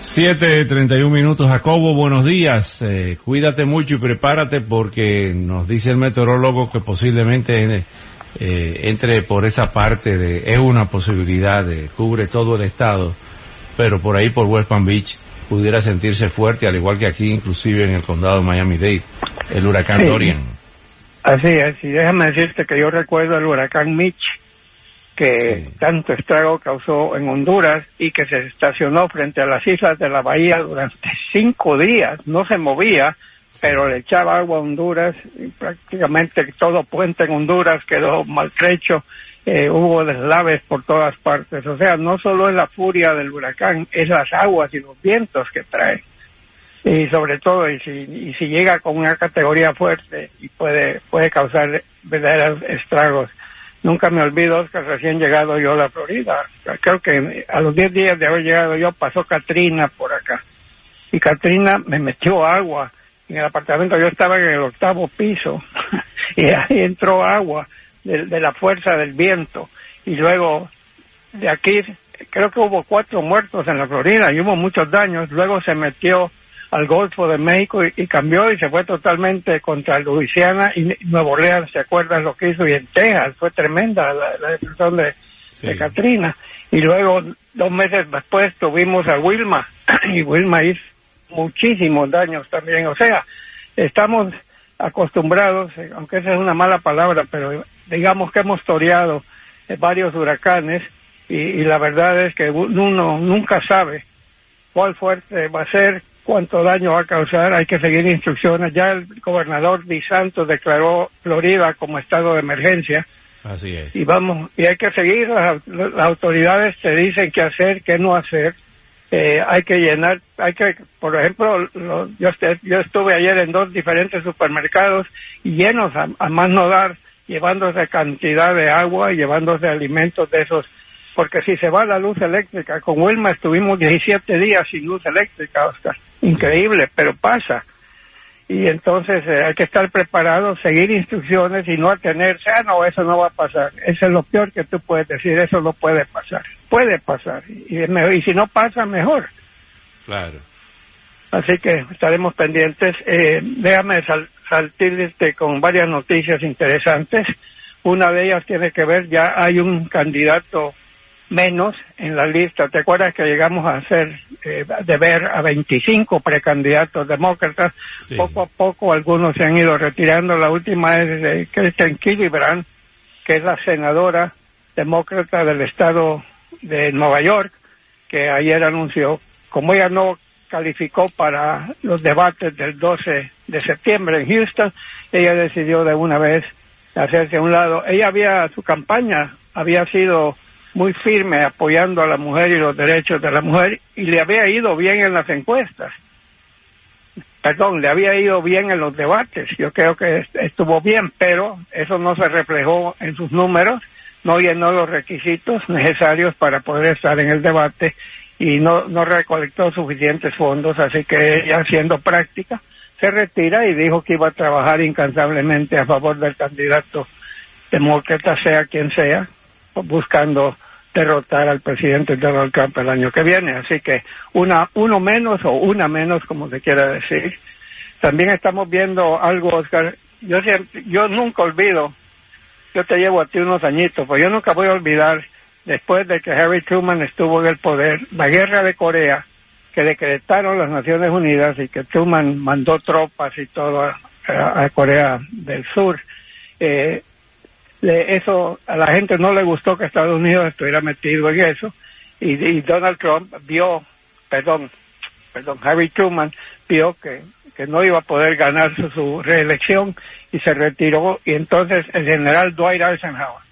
7.31 minutos, Jacobo, buenos días. Eh, cuídate mucho y prepárate porque nos dice el meteorólogo que posiblemente eh, entre por esa parte de, es una posibilidad de, cubre todo el estado, pero por ahí por West Palm Beach pudiera sentirse fuerte, al igual que aquí, inclusive en el condado de Miami-Dade, el huracán Dorian. Así es, y déjame decirte que yo recuerdo el huracán Mitch, que tanto estrago causó en Honduras y que se estacionó frente a las islas de la bahía durante cinco días, no se movía, pero le echaba agua a Honduras y prácticamente todo puente en Honduras quedó maltrecho, eh, hubo deslaves por todas partes, o sea, no solo es la furia del huracán, es las aguas y los vientos que trae. Y sobre todo, y si, y si llega con una categoría fuerte y puede, puede causar verdaderos estragos Nunca me olvido que recién llegado yo a la Florida. Creo que a los 10 días de haber llegado yo pasó Katrina por acá. Y Katrina me metió agua. En el apartamento yo estaba en el octavo piso y ahí entró agua de la fuerza del viento. Y luego de aquí creo que hubo cuatro muertos en la Florida y hubo muchos daños. Luego se metió al Golfo de México y, cambió y se fue totalmente contra Luisiana y Nuevo Orleans, ¿se acuerdan lo que hizo? Y en Texas fue tremenda la, la destrucción de, de, Katrina. Y luego, dos meses después, tuvimos a Wilma y Wilma hizo muchísimos daños también. O sea, estamos acostumbrados, eh, aunque esa es una mala palabra, pero digamos que hemos toreado eh, varios huracanes y, y la verdad es que uno nunca sabe cuál fuerte va a ser, cuánto daño va a causar, hay que seguir instrucciones. Ya el gobernador Di Santos declaró Florida como estado de emergencia. Así es. Y vamos, y hay que seguir, las, autoridades te dicen qué hacer, qué no hacer. Eh, hay que llenar, hay que, por ejemplo, lo, yo, yo estuve ayer en dos diferentes supermercados llenos a, a más no dar, llevándose cantidad de agua y llevándose alimentos de esos porque si se va la luz eléctrica, con Wilma estuvimos 17 días sin luz eléctrica, Oscar. Increíble, pero pasa. Y entonces eh, hay que estar preparado, seguir instrucciones y no atenerse, ah, no, eso no va a pasar. Eso es lo peor que tú puedes decir, eso no puede pasar. Puede pasar. Y, y si no pasa, mejor. Claro. Así que estaremos pendientes. Eh, déjame sal, saltirte con varias noticias interesantes. Una de ellas tiene que ver, ya hay un candidato menos en la lista. ¿Te acuerdas que llegamos a hacer, eh, de ver a 25 precandidatos demócratas? Sí. Poco a poco algunos se han ido retirando. La última es de Kristen Gillibrand, que es la senadora demócrata del estado de Nueva York, que ayer anunció, como ella no calificó para los debates del 12 de septiembre en Houston, ella decidió de una vez hacerse a un lado. Ella había, su campaña había sido muy firme apoyando a la mujer y los derechos de la mujer y le había ido bien en las encuestas. Perdón, le había ido bien en los debates. Yo creo que estuvo bien, pero eso no se reflejó en sus números, no llenó los requisitos necesarios para poder estar en el debate y no, no recolectó suficientes fondos, así que ella haciendo práctica se retira y dijo que iba a trabajar incansablemente a favor del candidato demócrata, sea quien sea, buscando derrotar al presidente Donald Trump el año que viene. Así que una, uno menos o una menos, como se quiera decir. También estamos viendo algo, Oscar. Yo, siempre, yo nunca olvido, yo te llevo a ti unos añitos, pues yo nunca voy a olvidar, después de que Harry Truman estuvo en el poder, la guerra de Corea, que decretaron las Naciones Unidas y que Truman mandó tropas y todo a, a Corea del Sur. Eh, eso a la gente no le gustó que Estados Unidos estuviera metido en eso y, Donald Trump vio, perdón, perdón, Harry Truman vio que, que no iba a poder ganar su, su, reelección y se retiró y entonces el general Dwight Eisenhower,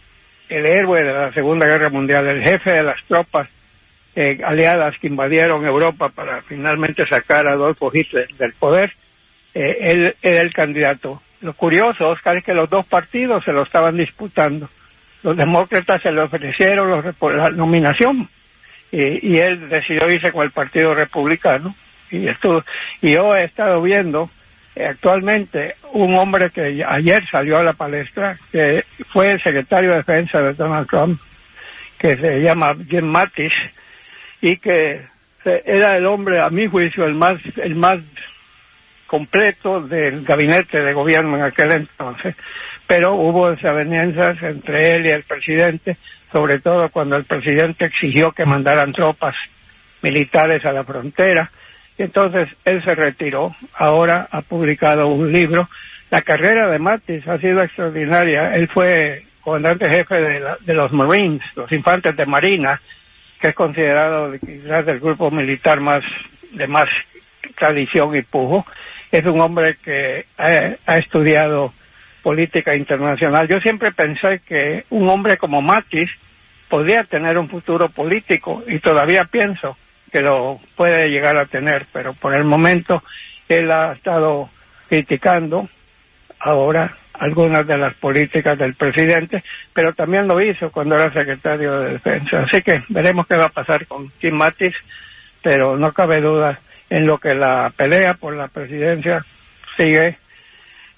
el héroe de la Segunda Guerra Mundial, el jefe de las tropas eh, aliadas que invadieron Europa para finalmente sacar a Adolfo Hitler del poder, eh, él era el candidato. Lo curioso, Oscar, es que los dos partidos se lo estaban disputando. Los demócratas se le ofrecieron la nominación y, y él decidió irse con el Partido Republicano. Y, esto, y yo he estado viendo eh, actualmente un hombre que ayer salió a la palestra, que fue el secretario de defensa de Donald Trump, que se llama Jim Mattis, y que era el hombre, a mi juicio, el más, el más completo del gabinete de gobierno en aquel entonces. Pero hubo desavenencias entre él y el presidente, sobre todo cuando el presidente exigió que mandaran tropas militares a la frontera entonces él se retiró. Ahora ha publicado un libro. La carrera de Matis ha sido extraordinaria. Él fue comandante jefe de, los Marines, los infantes de Marina, que es considerado quizás el grupo militar más de más tradición y pujo. Es un hombre que ha, estudiado política internacional. Yo siempre pensé que un hombre como Matis podría tener un futuro político y todavía pienso que lo puede llegar a tener, pero por el momento él ha estado criticando ahora algunas de las políticas del presidente, pero también lo hizo cuando era secretario de Defensa. Así que veremos qué va a pasar con Kim Mattis, pero no cabe duda en lo que la pelea por la presidencia sigue.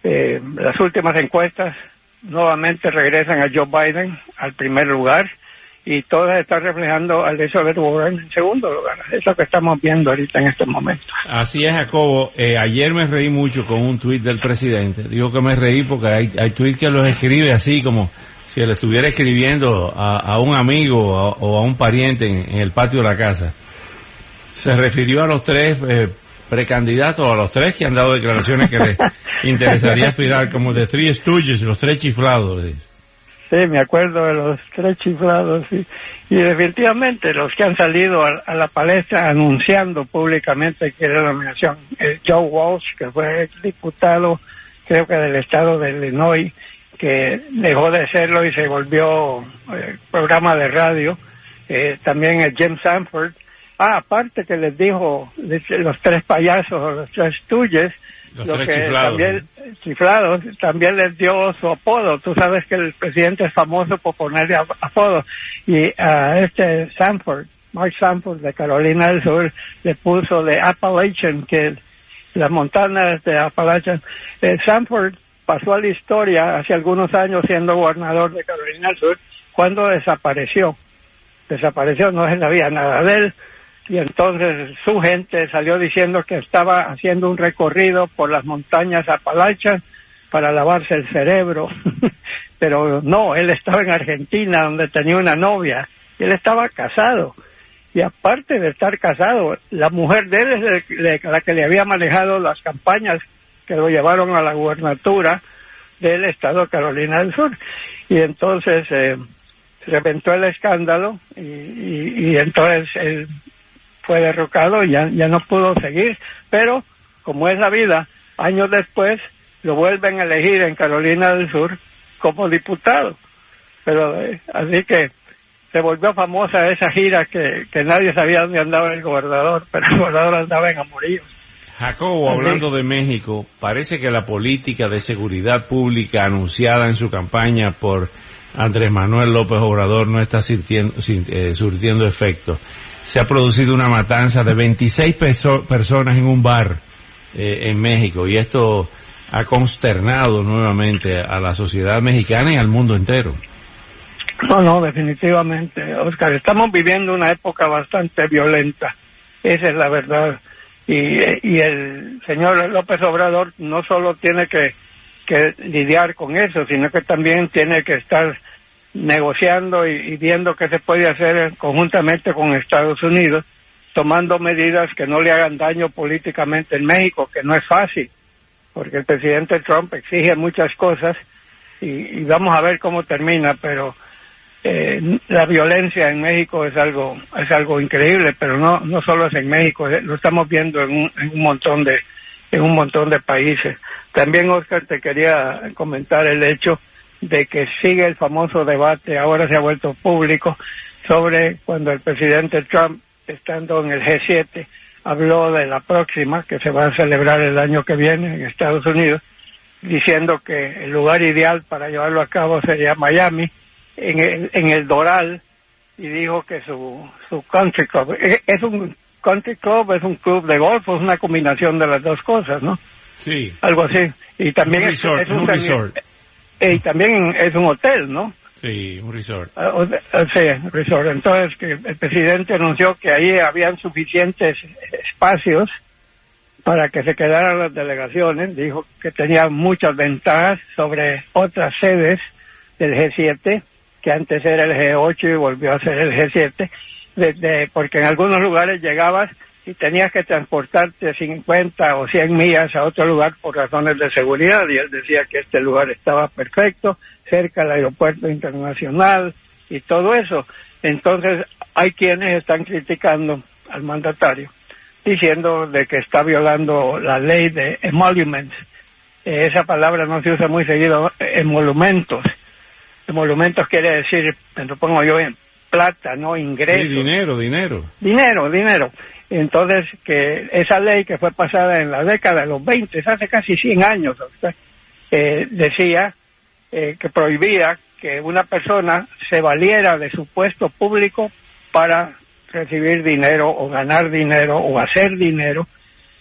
Eh, las últimas encuestas nuevamente regresan a Joe Biden al primer lugar y todas están reflejando al Elizabeth Warren en segundo lugar. Es lo que estamos viendo ahorita en este momento. Así es, Jacobo. Eh, ayer me reí mucho con un tuit del presidente. Digo que me reí porque hay, hay que los escribe así como si él estuviera escribiendo a, un amigo o a un pariente en, el patio de la casa. Se refirió a los tres eh, precandidatos, a los tres que han dado declaraciones que les interesaría aspirar como de Three Stooges, los tres chiflados. Sí, me acuerdo de los tres chiflados y, y definitivamente los que han salido a, la palestra anunciando públicamente que era la nominación. El Joe Walsh, que fue diputado, creo que del estado de Illinois, que dejó de serlo y se volvió eh, programa de radio. Eh, también el Jim Sanford. Ah, aparte que les dijo los tres payasos, los tres tuyes, lo que también chiflados también les dio su apodo. Tú sabes que el presidente es famoso por ponerle apodo y a este Sanford, Mark Sanford de Carolina del Sur le puso de Appalachian, que las montañas de Appalachian. Eh, Sanford pasó a la historia hace algunos años siendo gobernador de Carolina del Sur cuando desapareció. Desapareció, no se sabía nada de él y entonces su gente salió diciendo que estaba haciendo un recorrido por las montañas Apalachas para lavarse el cerebro, pero no, él estaba en Argentina donde tenía una novia, él estaba casado, y aparte de estar casado, la mujer de él es la que le había manejado las campañas que lo llevaron a la gubernatura del estado de Carolina del Sur, y entonces eh, reventó el escándalo y, entonces él fue derrocado y ya, ya no pudo seguir, pero como es la vida, años después lo vuelven a elegir en Carolina del Sur como diputado. Pero eh, así que se volvió famosa esa gira que, que nadie sabía dónde andaba el gobernador, pero el gobernador andaba en Amorillo. Jacobo, hablando de México, parece que la política de seguridad pública anunciada en su campaña por Andrés Manuel López Obrador no está sintiendo, eh, surtiendo efecto se ha producido una matanza de 26 personas en un bar eh, en México y esto ha consternado nuevamente a la sociedad mexicana y al mundo entero. No, no, definitivamente, Oscar. Estamos viviendo una época bastante violenta. Esa es la verdad. Y, y el señor López Obrador no solo tiene que, que lidiar con eso, sino que también tiene que estar negociando y, viendo qué se puede hacer conjuntamente con Estados Unidos, tomando medidas que no le hagan daño políticamente en México, que no es fácil, porque el presidente Trump exige muchas cosas y, vamos a ver cómo termina, pero eh, la violencia en México es algo es algo increíble, pero no no solo es en México, eh, lo estamos viendo en un, en un montón de en un montón de países. También Oscar te quería comentar el hecho de que sigue el famoso debate, ahora se ha vuelto público, sobre cuando el presidente Trump, estando en el G7, habló de la próxima que se va a celebrar el año que viene en Estados Unidos, diciendo que el lugar ideal para llevarlo a cabo sería Miami, en el, en el Doral, y dijo que su, su country club, eh, es un country club, es un club de golf, es una combinación de las dos cosas, ¿no? Sí. Algo así. Y también Un es, resort, es un, un resort. Eh, y también es un hotel, ¿no? Sí, un resort. De- ah, sí, resort. Entonces, que el presidente anunció que ahí habían suficientes espacios para que se quedaran las delegaciones. Dijo que tenía muchas ventajas sobre otras sedes del G7, que antes era el G8 y volvió a ser el G7, desde, porque en algunos lugares llegabas y tenías que transportarte 50 o 100 millas a otro lugar por razones de seguridad y él decía que este lugar estaba perfecto, cerca del aeropuerto internacional y todo eso. Entonces hay quienes están criticando al mandatario diciendo de que está violando la ley de emoluments. Eh, esa palabra no se usa muy seguido, eh, emolumentos. Emolumentos quiere decir, me lo pongo yo en plata, no ingresos. Sí, dinero, dinero. Dinero, dinero. Entonces, que esa ley que fue pasada en la década de los 20, hace casi 100 años, eh, decía eh, que prohibía que una persona se valiera de su puesto público para recibir dinero o ganar dinero o hacer dinero.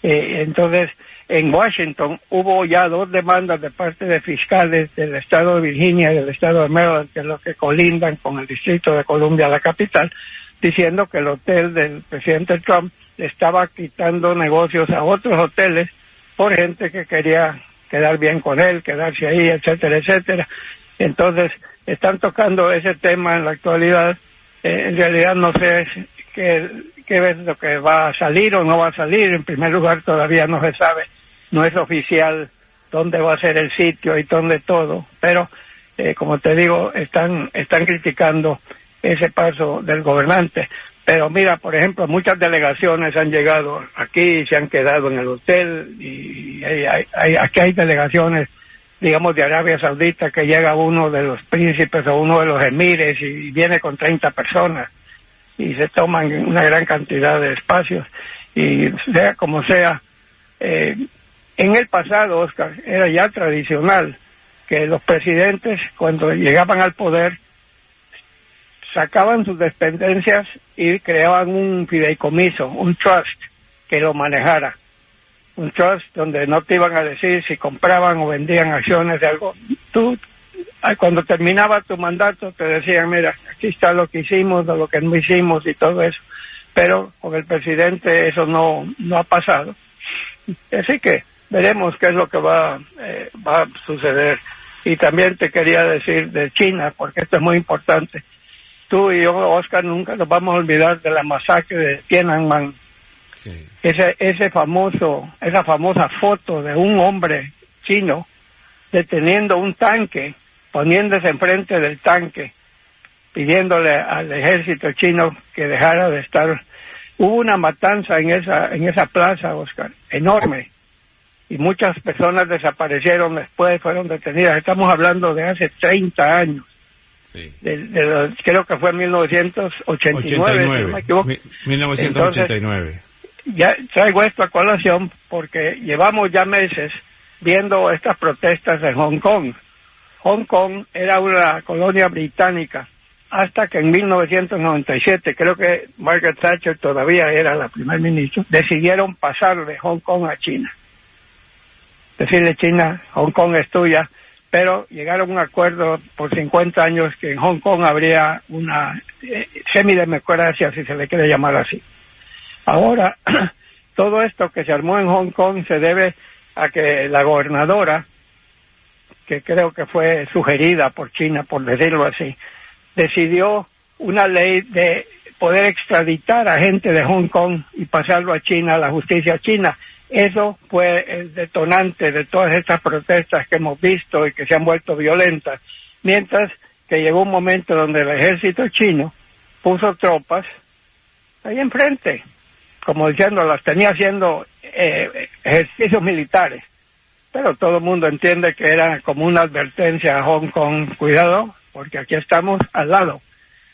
Eh, entonces, en Washington hubo ya dos demandas de parte de fiscales del estado de Virginia y del estado de Maryland, que es lo que colindan con el distrito de Columbia, la capital, diciendo que el hotel del presidente Trump estaba quitando negocios a otros hoteles por gente que quería quedar bien con él, quedarse ahí, etcétera, etcétera. Entonces, están tocando ese tema en la actualidad. Eh, en realidad no sé qué, qué es lo que va a salir o no va a salir. En primer lugar, todavía no se sabe, no es oficial dónde va a ser el sitio y dónde todo, pero eh, como te digo, están, están criticando ese paso del gobernante. Pero mira, por ejemplo, muchas delegaciones han llegado aquí se han quedado en el hotel y hay- hay- aquí hay delegaciones, digamos, de Arabia Saudita que llega uno de los príncipes o uno de los emires y viene con 30 personas y se toman una gran cantidad de espacios y sea como sea, eh, en el pasado, Oscar, era ya tradicional que los presidentes cuando llegaban al poder sacaban sus dependencias y creaban un fideicomiso, un trust que lo manejara. Un trust donde no te iban a decir si compraban o vendían acciones de algo. Tú, ah, cuando terminaba tu mandato, te decían, mira, aquí está lo que hicimos, lo que no hicimos y todo eso. Pero con el presidente eso no, no ha pasado. Así que veremos qué es lo que va, eh, va a suceder. Y también te quería decir de China, porque esto es muy importante tú y yo, Oscar, nunca nos vamos a olvidar de la masacre de Tiananmen. Sí. Ese, ese famoso, esa famosa foto de un hombre chino deteniendo un tanque, poniéndose enfrente del tanque, pidiéndole al ejército chino que dejara de estar. Hubo una matanza en esa, en esa plaza, Oscar, enorme. Y muchas personas desaparecieron después, fueron detenidas. Estamos hablando de hace 30 años Sí. de, de los- creo que fue en 1989, si no me 89. equivoco. Mi- 1989. Ya traigo esto a colación porque llevamos ya meses viendo estas protestas en Hong Kong. Hong Kong era una colonia británica hasta que en 1997, creo que Margaret Thatcher todavía era la primer ministro, decidieron pasar de Hong Kong a China. Decirle China, Hong Kong es tuya, pero llegaron a un acuerdo por 50 años que en Hong Kong habría una eh, semidemocracia, si se le quiere llamar así. Ahora, todo esto que se armó en Hong Kong se debe a que la gobernadora, que creo que fue sugerida por China, por decirlo así, decidió una ley de poder extraditar a gente de Hong Kong y pasarlo a China, a la justicia china. Eso fue el detonante de todas estas protestas que hemos visto y que se han vuelto violentas. Mientras que llegó un momento donde el ejército chino puso tropas ahí enfrente, como diciendo, las tenía haciendo eh, ejercicios militares. Pero todo el mundo entiende que era como una advertencia a Hong Kong, cuidado, porque aquí estamos al lado.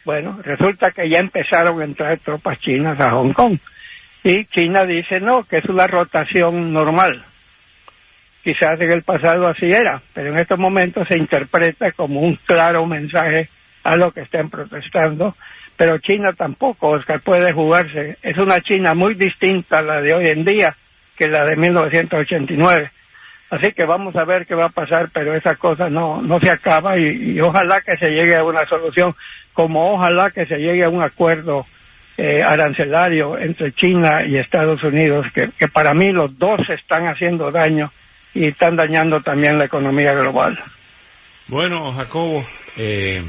Bueno, resulta que ya empezaron a entrar tropas chinas a Hong Kong. Y China dice no, que es una rotación normal. Quizás en el pasado así era, pero en estos momentos se interpreta como un claro mensaje a lo que estén protestando. Pero China tampoco, Oscar, puede jugarse. Es una China muy distinta a la de hoy en día que la de 1989. Así que vamos a ver qué va a pasar, pero esa cosa no, no se acaba y, ojalá que se llegue a una solución, como ojalá que se llegue a un acuerdo eh, arancelario entre China y Estados Unidos, que, para mí los dos están haciendo daño y están dañando también la economía global. Bueno, Jacobo, eh,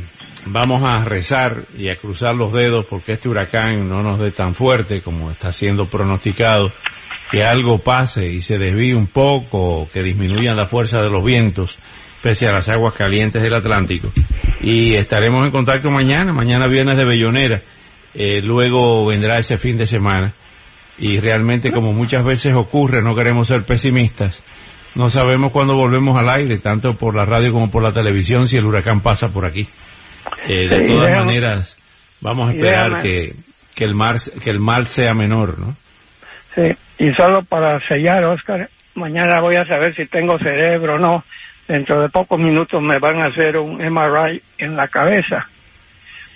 vamos a rezar y a cruzar los dedos porque este huracán no nos dé tan fuerte como está siendo pronosticado que algo pase y se desvíe un poco, que disminuyan la fuerza de los vientos, pese a las aguas calientes del Atlántico. Y estaremos en contacto mañana, mañana viernes de Bellonera, eh, luego vendrá ese fin de semana. Y realmente, como muchas veces ocurre, no queremos ser pesimistas. No sabemos cuándo volvemos al aire, tanto por la radio como por la televisión, si el huracán pasa por aquí. Eh, de todas maneras, vamos a esperar que, que, el mar, que el mal sea menor, ¿no? Sí, y solo para sellar, Oscar, mañana voy a saber si tengo cerebro o no. Dentro de pocos minutos me van a hacer un MRI en la cabeza,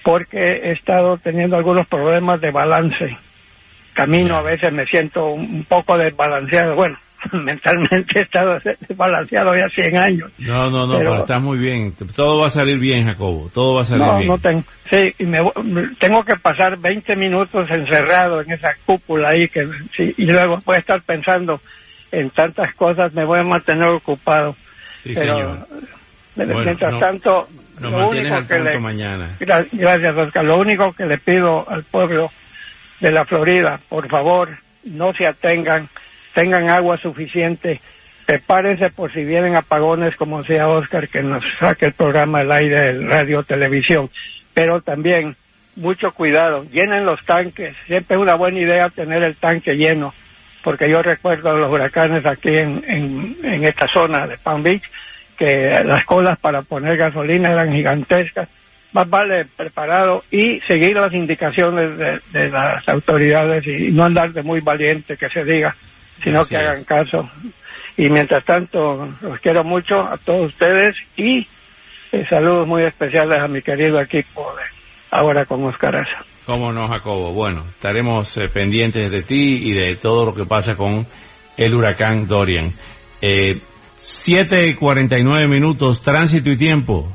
porque he estado teniendo algunos problemas de balance. Camino a veces me siento un poco desbalanceado. Bueno, mentalmente he estado desbalanceado ya 100 años. No, no, no, pero, está muy bien. Todo va a salir bien, Jacobo. Todo va a salir bien. No, tengo. Sí, y me, tengo que pasar 20 minutos encerrado en esa cúpula ahí que y luego voy a estar pensando en tantas cosas, me voy a mantener ocupado. Sí, pero, señor. Mientras tanto, lo único que le, mañana. Gracias, Oscar. Lo único que le pido al pueblo de la Florida, por favor, no se atengan tengan agua suficiente, prepárense por si vienen apagones, como decía Oscar, que nos saque el programa del aire, el radio, televisión, pero también mucho cuidado, llenen los tanques, siempre es una buena idea tener el tanque lleno, porque yo recuerdo los huracanes aquí en, en, esta zona de Palm Beach, que las colas para poner gasolina eran gigantescas, más vale preparado y seguir las indicaciones de, de las autoridades y no andar de muy valiente que se diga sino que hagan caso. Y mientras tanto, los quiero mucho a todos ustedes y eh, saludos muy especiales a mi querido equipo de ahora con Oscar Cómo no, Jacobo. Bueno, estaremos eh, pendientes de ti y de todo lo que pasa con el huracán Dorian. Eh, 7.49 minutos, tránsito y tiempo.